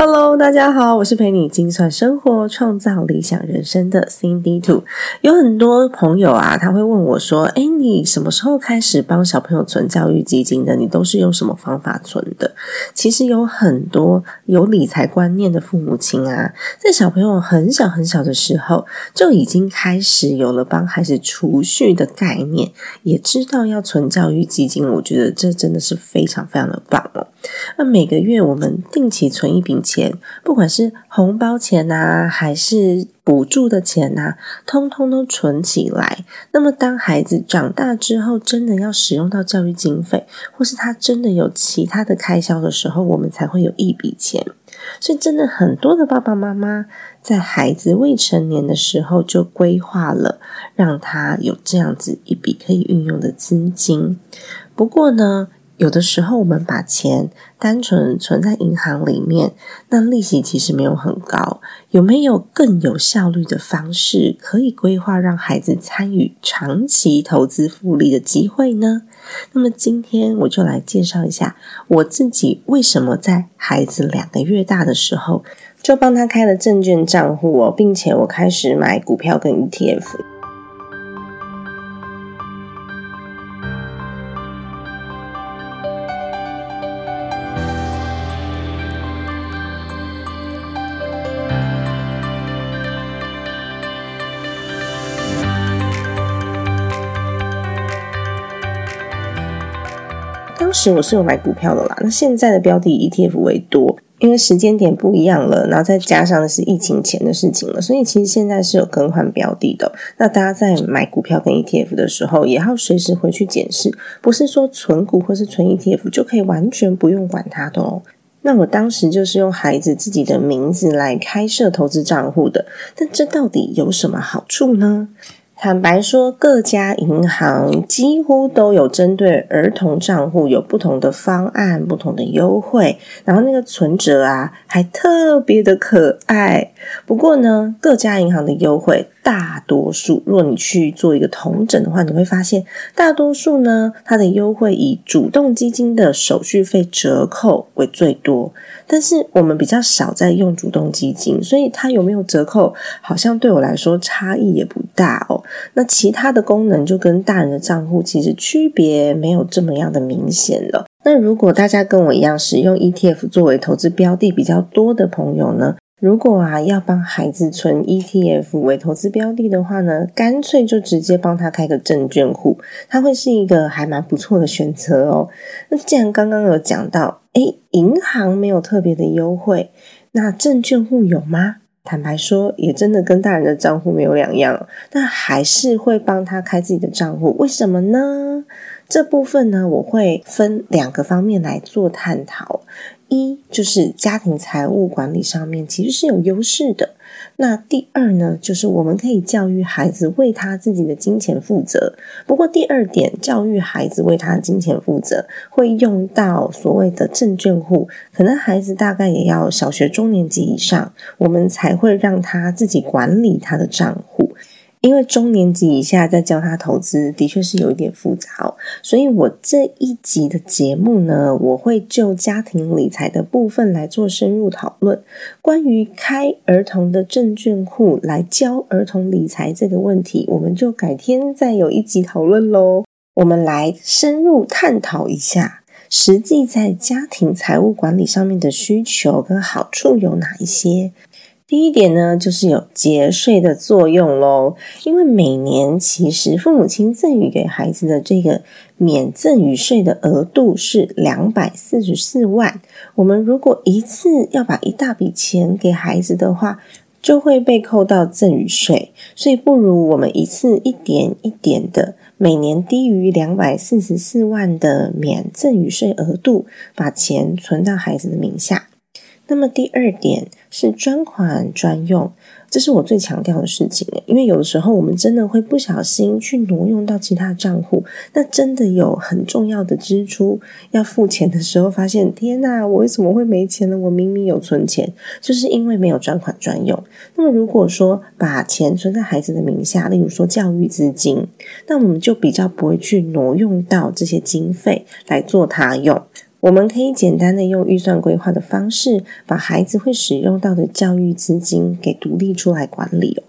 Hello，大家好，我是陪你精算生活、创造理想人生的 Cindy Two。有很多朋友啊，他会问我说：“哎，你什么时候开始帮小朋友存教育基金的？你都是用什么方法存的？”其实有很多有理财观念的父母亲啊，在小朋友很小很小的时候，就已经开始有了帮孩子储蓄的概念，也知道要存教育基金。我觉得这真的是非常非常的棒哦。那每个月我们定期存一笔钱，不管是红包钱呐，还是补助的钱呐，通通都存起来。那么当孩子长大之后，真的要使用到教育经费，或是他真的有其他的开销的时候，我们才会有一笔钱。所以，真的很多的爸爸妈妈在孩子未成年的时候就规划了，让他有这样子一笔可以运用的资金。不过呢，有的时候，我们把钱单纯存在银行里面，那利息其实没有很高。有没有更有效率的方式，可以规划让孩子参与长期投资复利的机会呢？那么今天我就来介绍一下我自己为什么在孩子两个月大的时候就帮他开了证券账户哦，并且我开始买股票跟 ETF。我是有买股票的啦，那现在的标的 ETF 为多，因为时间点不一样了，然后再加上是疫情前的事情了，所以其实现在是有更换标的的。那大家在买股票跟 ETF 的时候，也要随时回去检视，不是说存股或是存 ETF 就可以完全不用管它的哦。那我当时就是用孩子自己的名字来开设投资账户的，但这到底有什么好处呢？坦白说，各家银行几乎都有针对儿童账户有不同的方案、不同的优惠，然后那个存折啊还特别的可爱。不过呢，各家银行的优惠。大多数，如果你去做一个同整的话，你会发现，大多数呢，它的优惠以主动基金的手续费折扣为最多。但是我们比较少在用主动基金，所以它有没有折扣，好像对我来说差异也不大哦。那其他的功能就跟大人的账户其实区别没有这么样的明显了。那如果大家跟我一样使用 ETF 作为投资标的比较多的朋友呢？如果啊要帮孩子存 ETF 为投资标的的话呢，干脆就直接帮他开个证券户，它会是一个还蛮不错的选择哦。那既然刚刚有讲到，诶银行没有特别的优惠，那证券户有吗？坦白说，也真的跟大人的账户没有两样，但还是会帮他开自己的账户。为什么呢？这部分呢，我会分两个方面来做探讨。一就是家庭财务管理上面其实是有优势的。那第二呢，就是我们可以教育孩子为他自己的金钱负责。不过第二点，教育孩子为他的金钱负责，会用到所谓的证券户。可能孩子大概也要小学中年级以上，我们才会让他自己管理他的账户。因为中年级以下再教他投资，的确是有一点复杂哦，所以我这一集的节目呢，我会就家庭理财的部分来做深入讨论。关于开儿童的证券户来教儿童理财这个问题，我们就改天再有一集讨论喽。我们来深入探讨一下，实际在家庭财务管理上面的需求跟好处有哪一些。第一点呢，就是有节税的作用喽。因为每年其实父母亲赠予给孩子的这个免赠与税的额度是两百四十四万。我们如果一次要把一大笔钱给孩子的话，就会被扣到赠与税，所以不如我们一次一点一点的，每年低于两百四十四万的免赠与税额度，把钱存到孩子的名下。那么第二点是专款专用。这是我最强调的事情，因为有的时候我们真的会不小心去挪用到其他账户，那真的有很重要的支出要付钱的时候，发现天哪，我为什么会没钱呢？我明明有存钱，就是因为没有专款专用。那么如果说把钱存在孩子的名下，例如说教育资金，那我们就比较不会去挪用到这些经费来做他用。我们可以简单的用预算规划的方式，把孩子会使用到的教育资金给独立出来管理哦。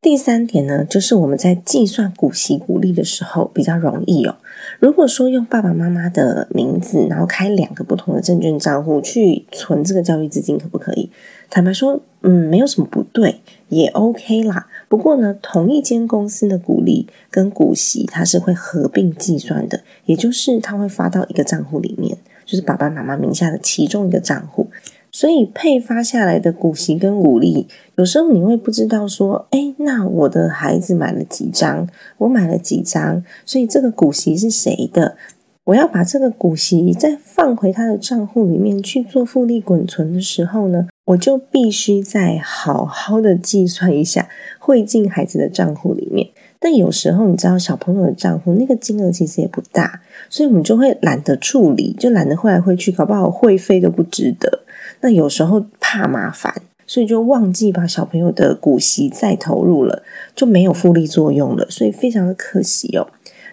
第三点呢，就是我们在计算股息股利的时候比较容易哦。如果说用爸爸妈妈的名字，然后开两个不同的证券账户去存这个教育资金，可不可以？坦白说，嗯，没有什么不对，也 OK 啦。不过呢，同一间公司的股利跟股息，它是会合并计算的，也就是它会发到一个账户里面。就是爸爸妈妈名下的其中一个账户，所以配发下来的股息跟股利，有时候你会不知道说，哎，那我的孩子买了几张，我买了几张，所以这个股息是谁的？我要把这个股息再放回他的账户里面去做复利滚存的时候呢，我就必须再好好的计算一下，汇进孩子的账户里面。但有时候你知道，小朋友的账户那个金额其实也不大，所以我们就会懒得处理，就懒得汇来汇去，搞不好会费都不值得。那有时候怕麻烦，所以就忘记把小朋友的股息再投入了，就没有复利作用了，所以非常的可惜哦。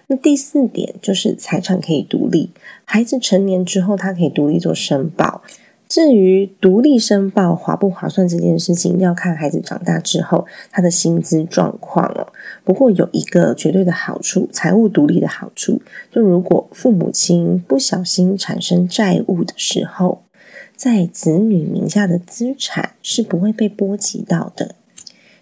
那第四点就是财产可以独立，孩子成年之后，他可以独立做申报。至于独立申报划不划算这件事情，要看孩子长大之后他的薪资状况哦。不过有一个绝对的好处，财务独立的好处，就如果父母亲不小心产生债务的时候，在子女名下的资产是不会被波及到的。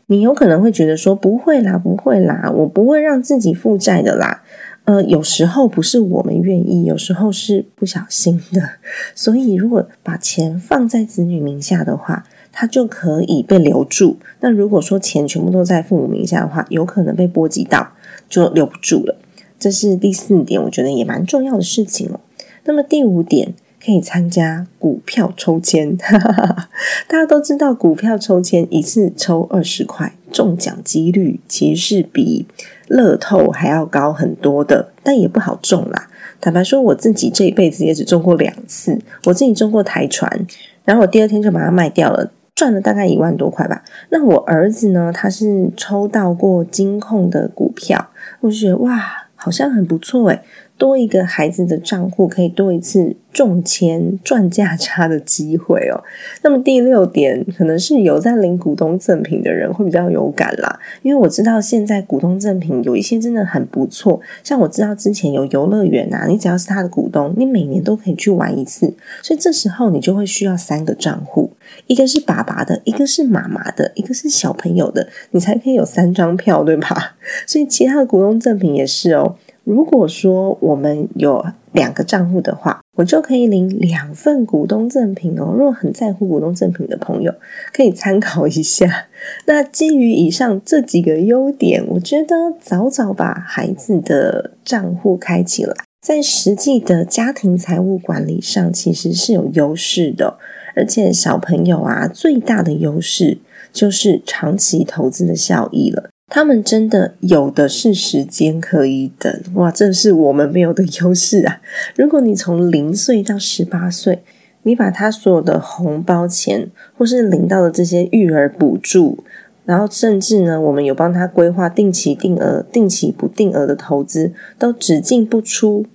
你有可能会觉得说，不会啦，不会啦，我不会让自己负债的啦。呃，有时候不是我们愿意，有时候是不小心的。所以，如果把钱放在子女名下的话，它就可以被留住。那如果说钱全部都在父母名下的话，有可能被波及到，就留不住了。这是第四点，我觉得也蛮重要的事情哦。那么第五点，可以参加股票抽签。大家都知道，股票抽签一次抽二十块，中奖几率其实是比。乐透还要高很多的，但也不好中啦。坦白说，我自己这一辈子也只中过两次。我自己中过台船，然后我第二天就把它卖掉了，赚了大概一万多块吧。那我儿子呢？他是抽到过金控的股票，我就觉得哇，好像很不错诶多一个孩子的账户，可以多一次中签赚价差的机会哦。那么第六点，可能是有在领股东赠品的人会比较有感啦，因为我知道现在股东赠品有一些真的很不错，像我知道之前有游乐园啊，你只要是他的股东，你每年都可以去玩一次，所以这时候你就会需要三个账户，一个是爸爸的，一个是妈妈的，一个是小朋友的，你才可以有三张票，对吧？所以其他的股东赠品也是哦。如果说我们有两个账户的话，我就可以领两份股东赠品哦。如果很在乎股东赠品的朋友，可以参考一下。那基于以上这几个优点，我觉得早早把孩子的账户开起来，在实际的家庭财务管理上其实是有优势的。而且小朋友啊，最大的优势就是长期投资的效益了。他们真的有的是时间可以等哇，这是我们没有的优势啊！如果你从零岁到十八岁，你把他所有的红包钱，或是领到的这些育儿补助，然后甚至呢，我们有帮他规划定期定额、定期不定额的投资，都只进不出，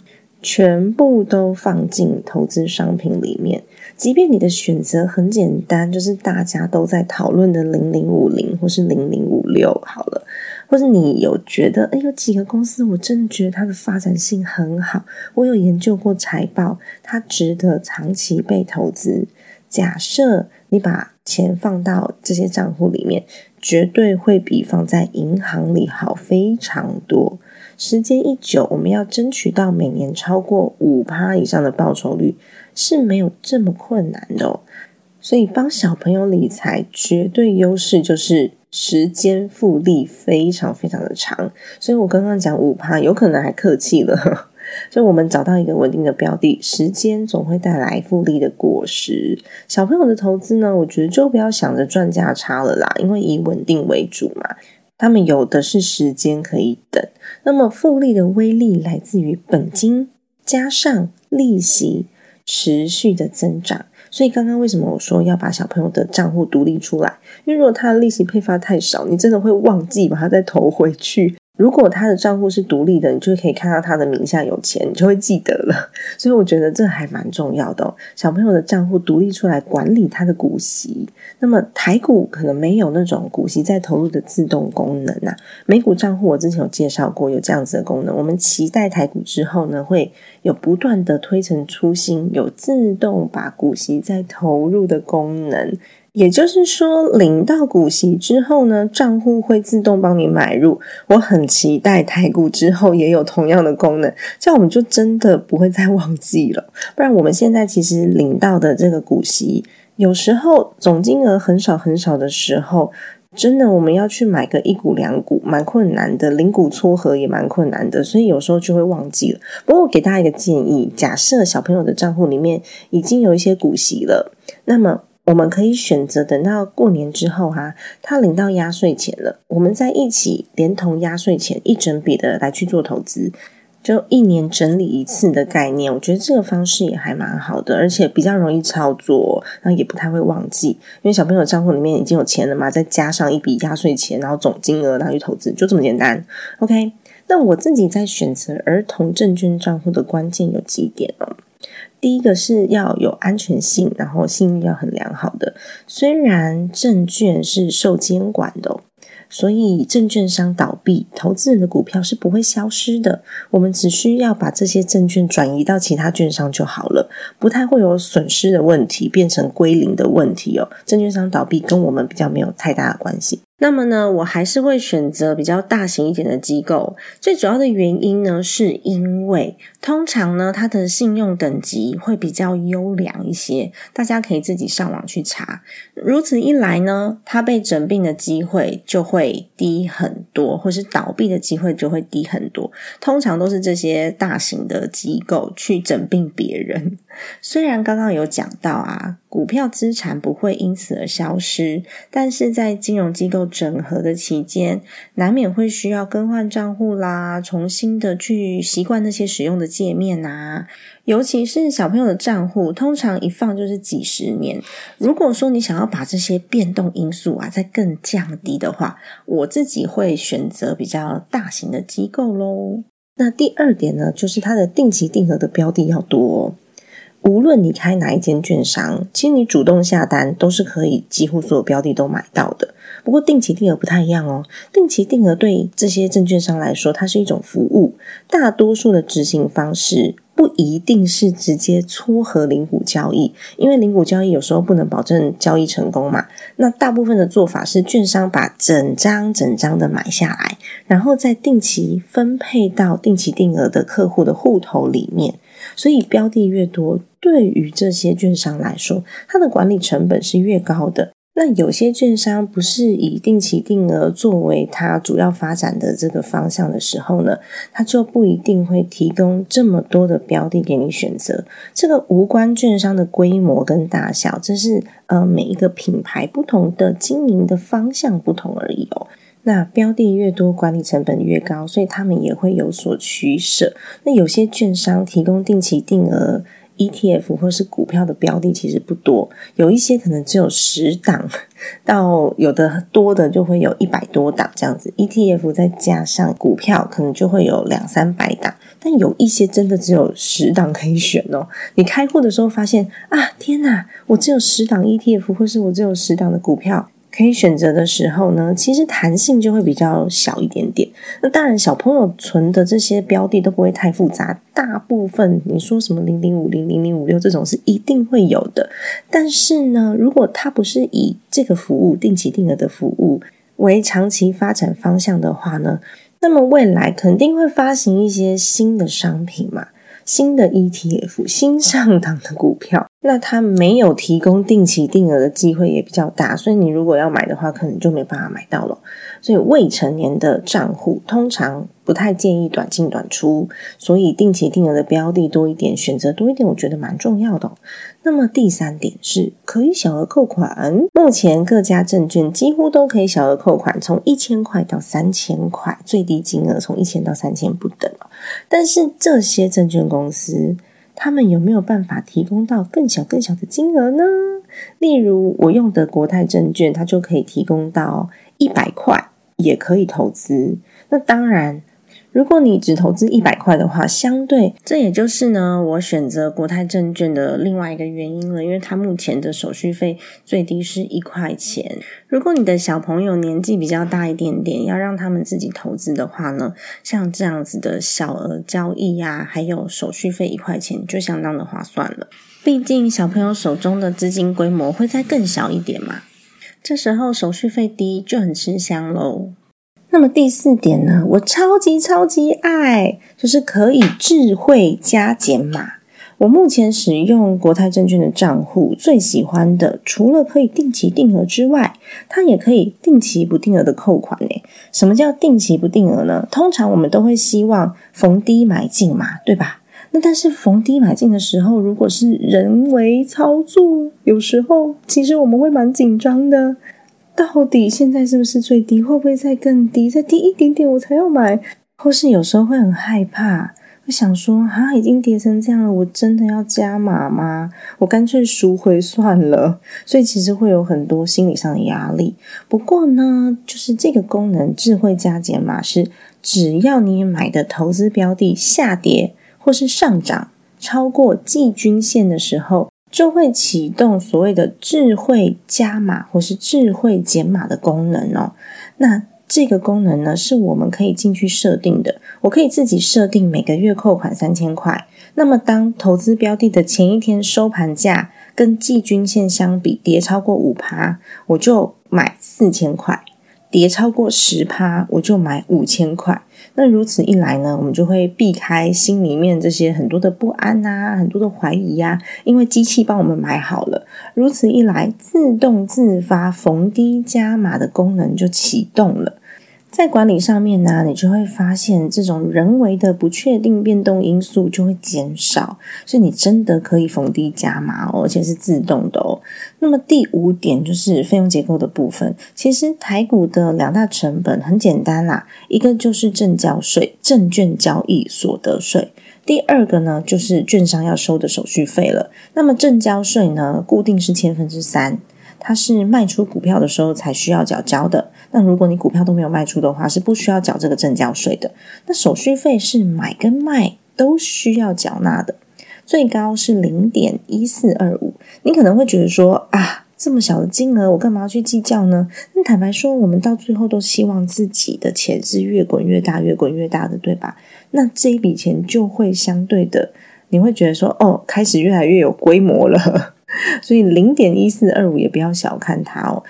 全部都放进投资商品里面。即便你的选择很简单，就是大家都在讨论的零零五零或是零零五六，好了，或者你有觉得，哎，有几个公司我真的觉得它的发展性很好，我有研究过财报，它值得长期被投资。假设你把钱放到这些账户里面，绝对会比放在银行里好非常多。时间一久，我们要争取到每年超过五趴以上的报酬率。是没有这么困难的哦。所以帮小朋友理财绝对优势就是时间复利非常非常的长。所以我刚刚讲五趴，有可能还客气了。所以我们找到一个稳定的标的，时间总会带来复利的果实。小朋友的投资呢，我觉得就不要想着赚价差了啦，因为以稳定为主嘛。他们有的是时间可以等。那么复利的威力来自于本金加上利息持续的增长。所以刚刚为什么我说要把小朋友的账户独立出来？因为如果他的利息配发太少，你真的会忘记把它再投回去。如果他的账户是独立的，你就可以看到他的名下有钱，你就会记得了。所以我觉得这还蛮重要的。小朋友的账户独立出来管理他的股息，那么台股可能没有那种股息再投入的自动功能啊。美股账户我之前有介绍过，有这样子的功能。我们期待台股之后呢，会有不断的推陈出新，有自动把股息再投入的功能。也就是说，领到股息之后呢，账户会自动帮你买入。我很期待台股之后也有同样的功能，这样我们就真的不会再忘记了。不然，我们现在其实领到的这个股息，有时候总金额很少很少的时候，真的我们要去买个一股两股，蛮困难的；零股撮合也蛮困难的，所以有时候就会忘记了。不过，我给大家一个建议：假设小朋友的账户里面已经有一些股息了，那么。我们可以选择等到过年之后哈，他领到压岁钱了，我们再一起连同压岁钱一整笔的来去做投资，就一年整理一次的概念。我觉得这个方式也还蛮好的，而且比较容易操作，然后也不太会忘记，因为小朋友账户里面已经有钱了嘛，再加上一笔压岁钱，然后总金额拿去投资，就这么简单。OK，那我自己在选择儿童证券账户的关键有几点哦。第一个是要有安全性，然后信誉要很良好的。虽然证券是受监管的，所以证券商倒闭，投资人的股票是不会消失的。我们只需要把这些证券转移到其他券商就好了，不太会有损失的问题，变成归零的问题哦。证券商倒闭跟我们比较没有太大的关系。那么呢，我还是会选择比较大型一点的机构。最主要的原因呢，是因为通常呢，它的信用等级会比较优良一些。大家可以自己上网去查。如此一来呢，它被整病的机会就会低很多，或是倒闭的机会就会低很多。通常都是这些大型的机构去整病别人。虽然刚刚有讲到啊。股票资产不会因此而消失，但是在金融机构整合的期间，难免会需要更换账户啦，重新的去习惯那些使用的界面啊。尤其是小朋友的账户，通常一放就是几十年。如果说你想要把这些变动因素啊再更降低的话，我自己会选择比较大型的机构喽。那第二点呢，就是它的定期定额的标的要多。无论你开哪一间券商，其实你主动下单都是可以，几乎所有标的都买到的。不过定期定额不太一样哦。定期定额对这些证券商来说，它是一种服务。大多数的执行方式不一定是直接撮合零股交易，因为零股交易有时候不能保证交易成功嘛。那大部分的做法是，券商把整张整张的买下来，然后再定期分配到定期定额的客户的户头里面。所以标的越多，对于这些券商来说，它的管理成本是越高的。那有些券商不是以定期定额作为它主要发展的这个方向的时候呢，它就不一定会提供这么多的标的给你选择。这个无关券商的规模跟大小，这是呃每一个品牌不同的经营的方向不同而已哦。那标的越多，管理成本越高，所以他们也会有所取舍。那有些券商提供定期定额 ETF 或是股票的标的其实不多，有一些可能只有十档，到有的多的就会有一百多档这样子。ETF 再加上股票，可能就会有两三百档，但有一些真的只有十档可以选哦。你开户的时候发现啊，天哪，我只有十档 ETF，或是我只有十档的股票。可以选择的时候呢，其实弹性就会比较小一点点。那当然，小朋友存的这些标的都不会太复杂，大部分你说什么零零五零零零五六这种是一定会有的。但是呢，如果它不是以这个服务定期定额的服务为长期发展方向的话呢，那么未来肯定会发行一些新的商品嘛。新的 ETF、新上档的股票，那它没有提供定期定额的机会也比较大，所以你如果要买的话，可能就没办法买到了。所以未成年的账户通常不太建议短进短出，所以定期定额的标的多一点，选择多一点，我觉得蛮重要的。那么第三点是可以小额扣款，目前各家证券几乎都可以小额扣款，从一千块到三千块，最低金额从一千到三千不等但是这些证券公司，他们有没有办法提供到更小更小的金额呢？例如我用的国泰证券，它就可以提供到一百块，也可以投资。那当然。如果你只投资一百块的话，相对这也就是呢，我选择国泰证券的另外一个原因了，因为它目前的手续费最低是一块钱。如果你的小朋友年纪比较大一点点，要让他们自己投资的话呢，像这样子的小额交易呀，还有手续费一块钱，就相当的划算了。毕竟小朋友手中的资金规模会再更小一点嘛，这时候手续费低就很吃香喽。那么第四点呢，我超级超级爱，就是可以智慧加减码。我目前使用国泰证券的账户，最喜欢的除了可以定期定额之外，它也可以定期不定额的扣款呢。什么叫定期不定额呢？通常我们都会希望逢低买进嘛，对吧？那但是逢低买进的时候，如果是人为操作，有时候其实我们会蛮紧张的。到底现在是不是最低？会不会再更低？再低一点点我才要买？或是有时候会很害怕，会想说：啊，已经跌成这样了，我真的要加码吗？我干脆赎回算了。所以其实会有很多心理上的压力。不过呢，就是这个功能智慧加减码是，只要你买的投资标的下跌或是上涨超过季均线的时候。就会启动所谓的智慧加码或是智慧减码的功能哦。那这个功能呢，是我们可以进去设定的。我可以自己设定每个月扣款三千块。那么当投资标的的前一天收盘价跟季均线相比跌超过五趴，我就买四千块；跌超过十趴，我就买五千块。那如此一来呢，我们就会避开心里面这些很多的不安呐，很多的怀疑呀，因为机器帮我们买好了。如此一来，自动自发逢低加码的功能就启动了。在管理上面呢，你就会发现这种人为的不确定变动因素就会减少，所以你真的可以逢低加码哦，而且是自动的哦。那么第五点就是费用结构的部分，其实台股的两大成本很简单啦，一个就是证交税，证券交易所得税；第二个呢就是券商要收的手续费了。那么证交税呢，固定是千分之三。它是卖出股票的时候才需要缴交的。那如果你股票都没有卖出的话，是不需要缴这个正交税的。那手续费是买跟卖都需要缴纳的，最高是零点一四二五。你可能会觉得说啊，这么小的金额，我干嘛要去计较呢？那坦白说，我们到最后都希望自己的钱是越滚越大，越滚越大的，对吧？那这一笔钱就会相对的，你会觉得说，哦，开始越来越有规模了。所以零点一四二五也不要小看它哦。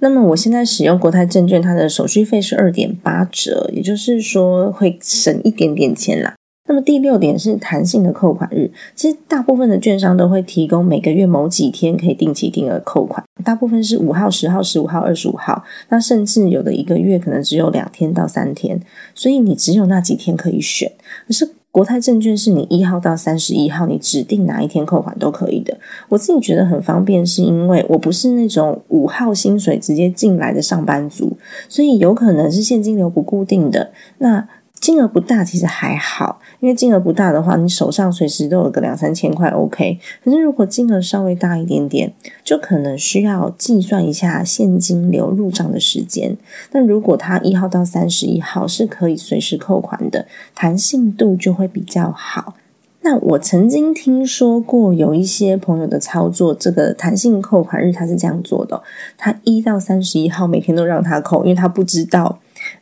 那么我现在使用国泰证券，它的手续费是二点八折，也就是说会省一点点钱啦。那么第六点是弹性的扣款日，其实大部分的券商都会提供每个月某几天可以定期定额扣款，大部分是五号、十号、十五号、二十五号，那甚至有的一个月可能只有两天到三天，所以你只有那几天可以选，可是。国泰证券是你一号到三十一号，你指定哪一天扣款都可以的。我自己觉得很方便，是因为我不是那种五号薪水直接进来的上班族，所以有可能是现金流不固定的。那金额不大，其实还好，因为金额不大的话，你手上随时都有个两三千块，OK。可是如果金额稍微大一点点，就可能需要计算一下现金流入账的时间。但如果它一号到三十一号是可以随时扣款的，弹性度就会比较好。那我曾经听说过有一些朋友的操作，这个弹性扣款日他是这样做的：他一到三十一号每天都让他扣，因为他不知道。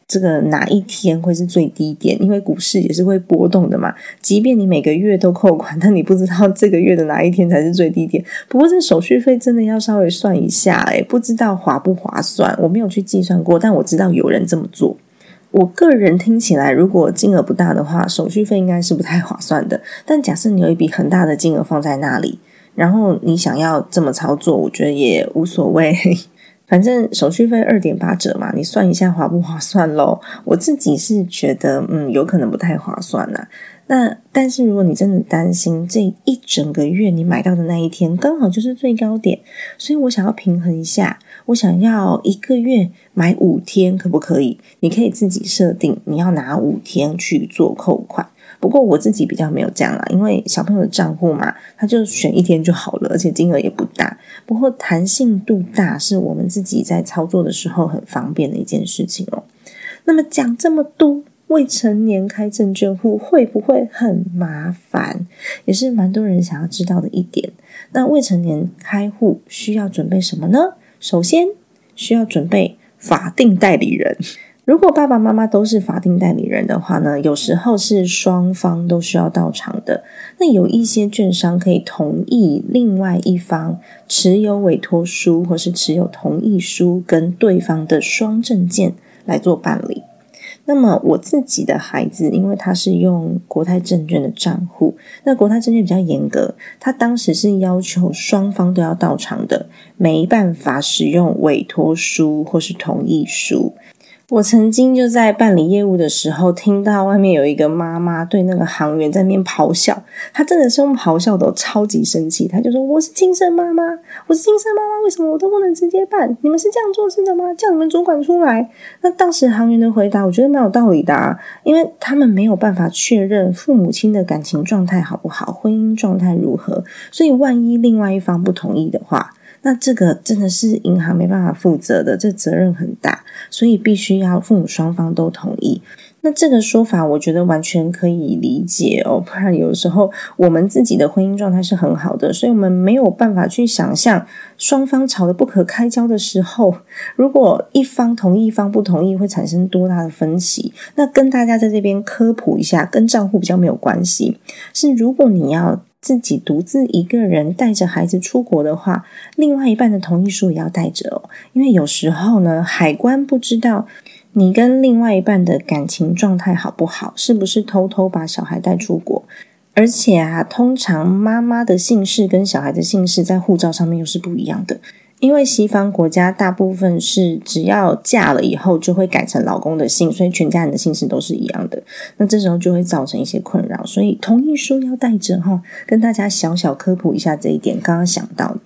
这个哪一天会是最低点？因为股市也是会波动的嘛。即便你每个月都扣款，但你不知道这个月的哪一天才是最低点。不过这手续费真的要稍微算一下，诶不知道划不划算。我没有去计算过，但我知道有人这么做。我个人听起来，如果金额不大的话，手续费应该是不太划算的。但假设你有一笔很大的金额放在那里，然后你想要这么操作，我觉得也无所谓。反正手续费二点八折嘛，你算一下划不划算喽？我自己是觉得，嗯，有可能不太划算呐。那但是如果你真的担心这一整个月你买到的那一天刚好就是最高点，所以我想要平衡一下，我想要一个月买五天，可不可以？你可以自己设定你要拿五天去做扣款。不过我自己比较没有这样啦，因为小朋友的账户嘛，他就选一天就好了，而且金额也不大。不过弹性度大是我们自己在操作的时候很方便的一件事情哦。那么讲这么多，未成年开证券户会不会很麻烦？也是蛮多人想要知道的一点。那未成年开户需要准备什么呢？首先需要准备法定代理人。如果爸爸妈妈都是法定代理人的话呢，有时候是双方都需要到场的。那有一些券商可以同意另外一方持有委托书或是持有同意书跟对方的双证件来做办理。那么我自己的孩子，因为他是用国泰证券的账户，那国泰证券比较严格，他当时是要求双方都要到场的，没办法使用委托书或是同意书。我曾经就在办理业务的时候，听到外面有一个妈妈对那个行员在那边咆哮，她真的是用咆哮的，超级生气。她就说：“我是亲生妈妈，我是亲生妈妈，为什么我都不能直接办？你们是这样做事的吗？叫你们主管出来。”那当时行员的回答，我觉得蛮有道理的，啊，因为他们没有办法确认父母亲的感情状态好不好，婚姻状态如何，所以万一另外一方不同意的话。那这个真的是银行没办法负责的，这责任很大，所以必须要父母双方都同意。那这个说法，我觉得完全可以理解哦。不然有时候我们自己的婚姻状态是很好的，所以我们没有办法去想象双方吵得不可开交的时候，如果一方同意，一方不同意，会产生多大的分歧。那跟大家在这边科普一下，跟账户比较没有关系。是如果你要。自己独自一个人带着孩子出国的话，另外一半的同意书也要带着哦。因为有时候呢，海关不知道你跟另外一半的感情状态好不好，是不是偷偷把小孩带出国。而且啊，通常妈妈的姓氏跟小孩的姓氏在护照上面又是不一样的。因为西方国家大部分是只要嫁了以后就会改成老公的姓，所以全家人的姓氏都是一样的。那这时候就会造成一些困扰，所以同意书要带着哈。跟大家小小科普一下这一点，刚刚想到。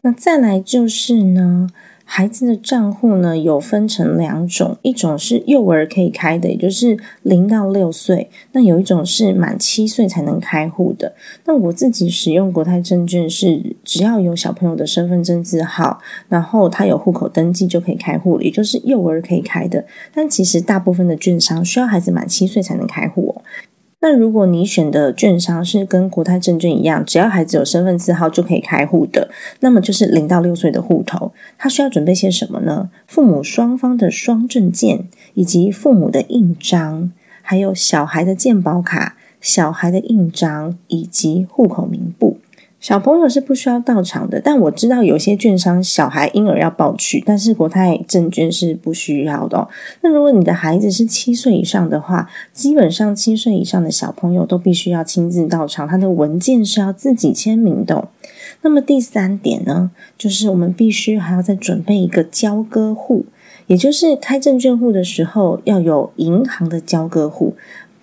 那再来就是呢。孩子的账户呢，有分成两种，一种是幼儿可以开的，也就是零到六岁；那有一种是满七岁才能开户的。那我自己使用国泰证券是，只要有小朋友的身份证字号，然后他有户口登记就可以开户，也就是幼儿可以开的。但其实大部分的券商需要孩子满七岁才能开户哦。那如果你选的券商是跟国泰证券一样，只要孩子有身份字号就可以开户的，那么就是零到六岁的户头，他需要准备些什么呢？父母双方的双证件，以及父母的印章，还有小孩的健保卡、小孩的印章以及户口名。小朋友是不需要到场的，但我知道有些券商小孩婴儿要抱去，但是国泰证券是不需要的。那如果你的孩子是七岁以上的话，基本上七岁以上的小朋友都必须要亲自到场，他的文件是要自己签名的。那么第三点呢，就是我们必须还要再准备一个交割户，也就是开证券户的时候要有银行的交割户。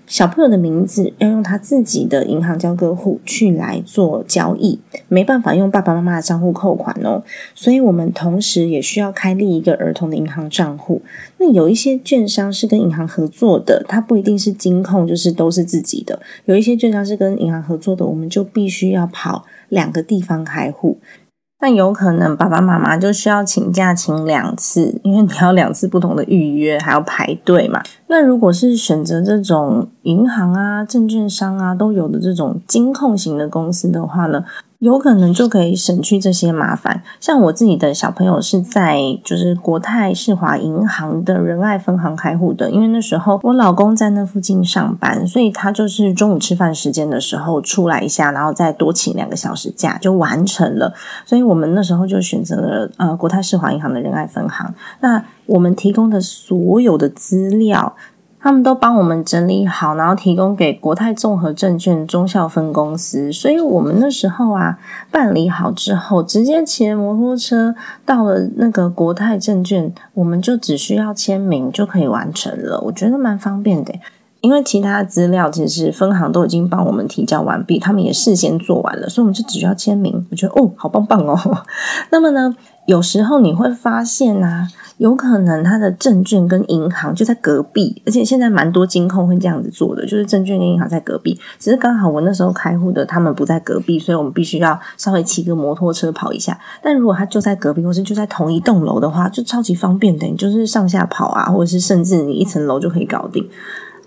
小朋友的名字要用他自己的银行交割户去来做交易，没办法用爸爸妈妈的账户扣款哦。所以我们同时也需要开立一个儿童的银行账户。那有一些券商是跟银行合作的，它不一定是金控，就是都是自己的。有一些券商是跟银行合作的，我们就必须要跑两个地方开户。那有可能爸爸妈妈就需要请假请两次，因为你要两次不同的预约，还要排队嘛。那如果是选择这种银行啊、证券商啊都有的这种金控型的公司的话呢？有可能就可以省去这些麻烦。像我自己的小朋友是在就是国泰世华银行的仁爱分行开户的，因为那时候我老公在那附近上班，所以他就是中午吃饭时间的时候出来一下，然后再多请两个小时假就完成了。所以我们那时候就选择了呃国泰世华银行的仁爱分行。那我们提供的所有的资料。他们都帮我们整理好，然后提供给国泰综合证券中校分公司。所以我们那时候啊，办理好之后，直接骑摩托车到了那个国泰证券，我们就只需要签名就可以完成了。我觉得蛮方便的，因为其他的资料其实分行都已经帮我们提交完毕，他们也事先做完了，所以我们就只需要签名。我觉得哦，好棒棒哦。那么呢，有时候你会发现啊。有可能他的证券跟银行就在隔壁，而且现在蛮多金控会这样子做的，就是证券跟银行在隔壁。只是刚好我那时候开户的他们不在隔壁，所以我们必须要稍微骑个摩托车跑一下。但如果他就在隔壁，或是就在同一栋楼的话，就超级方便的，你就是上下跑啊，或者是甚至你一层楼就可以搞定。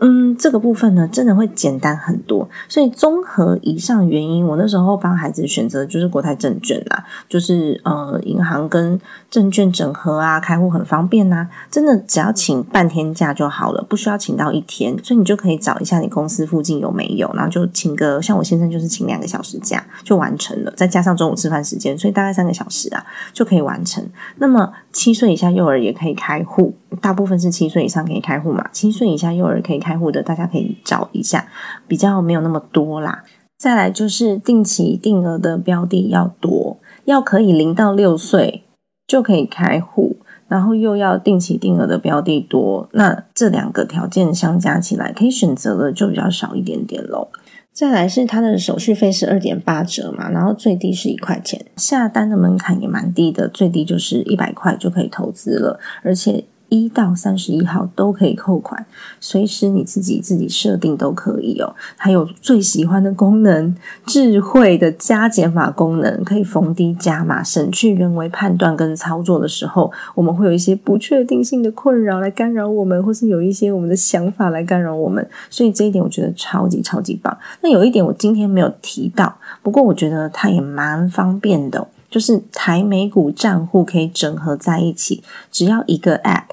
嗯，这个部分呢，真的会简单很多。所以综合以上原因，我那时候帮孩子选择就是国泰证券啦，就是呃银行跟证券整合啊，开户很方便呐。真的只要请半天假就好了，不需要请到一天。所以你就可以找一下你公司附近有没有，然后就请个像我先生就是请两个小时假就完成了，再加上中午吃饭时间，所以大概三个小时啊就可以完成。那么七岁以下幼儿也可以开户，大部分是七岁以上可以开户嘛，七岁以下幼儿可以开。户的大家可以找一下，比较没有那么多啦。再来就是定期定额的标的要多，要可以零到六岁就可以开户，然后又要定期定额的标的多，那这两个条件相加起来，可以选择的就比较少一点点喽。再来是它的手续费是二点八折嘛，然后最低是一块钱，下单的门槛也蛮低的，最低就是一百块就可以投资了，而且。一到三十一号都可以扣款，随时你自己自己设定都可以哦。还有最喜欢的功能，智慧的加减法功能，可以逢低加码，省去人为判断跟操作的时候，我们会有一些不确定性的困扰来干扰我们，或是有一些我们的想法来干扰我们。所以这一点我觉得超级超级棒。那有一点我今天没有提到，不过我觉得它也蛮方便的，就是台美股账户可以整合在一起，只要一个 App。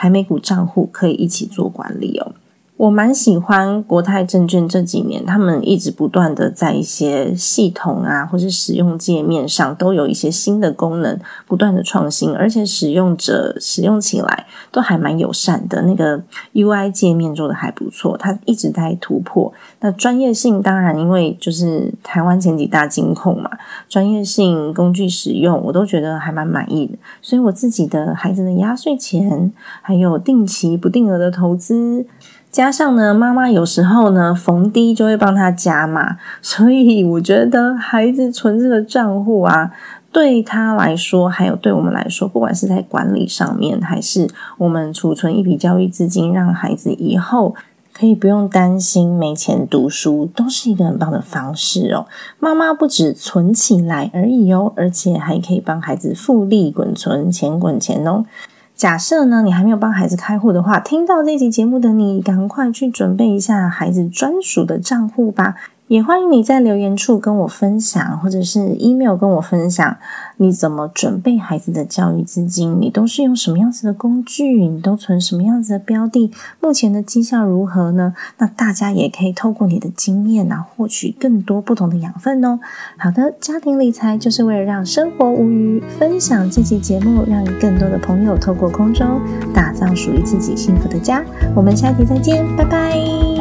台美股账户可以一起做管理哦。我蛮喜欢国泰证券这几年，他们一直不断的在一些系统啊，或是使用界面上都有一些新的功能，不断的创新，而且使用者使用起来都还蛮友善的。那个 UI 界面做的还不错，它一直在突破。那专业性当然，因为就是台湾前几大金控嘛，专业性、工具使用，我都觉得还蛮满意的。所以我自己的孩子的压岁钱，还有定期不定额的投资。加上呢，妈妈有时候呢逢低就会帮他加码，所以我觉得孩子存这个账户啊，对他来说，还有对我们来说，不管是在管理上面，还是我们储存一笔教育资金，让孩子以后可以不用担心没钱读书，都是一个很棒的方式哦。妈妈不止存起来而已哦，而且还可以帮孩子复利滚存，钱滚钱哦。假设呢，你还没有帮孩子开户的话，听到这集节目的你，赶快去准备一下孩子专属的账户吧。也欢迎你在留言处跟我分享，或者是 email 跟我分享，你怎么准备孩子的教育资金？你都是用什么样子的工具？你都存什么样子的标的？目前的绩效如何呢？那大家也可以透过你的经验啊，获取更多不同的养分哦。好的，家庭理财就是为了让生活无虞。分享这期节目，让更多的朋友透过空中打造属于自己幸福的家。我们下期再见，拜拜。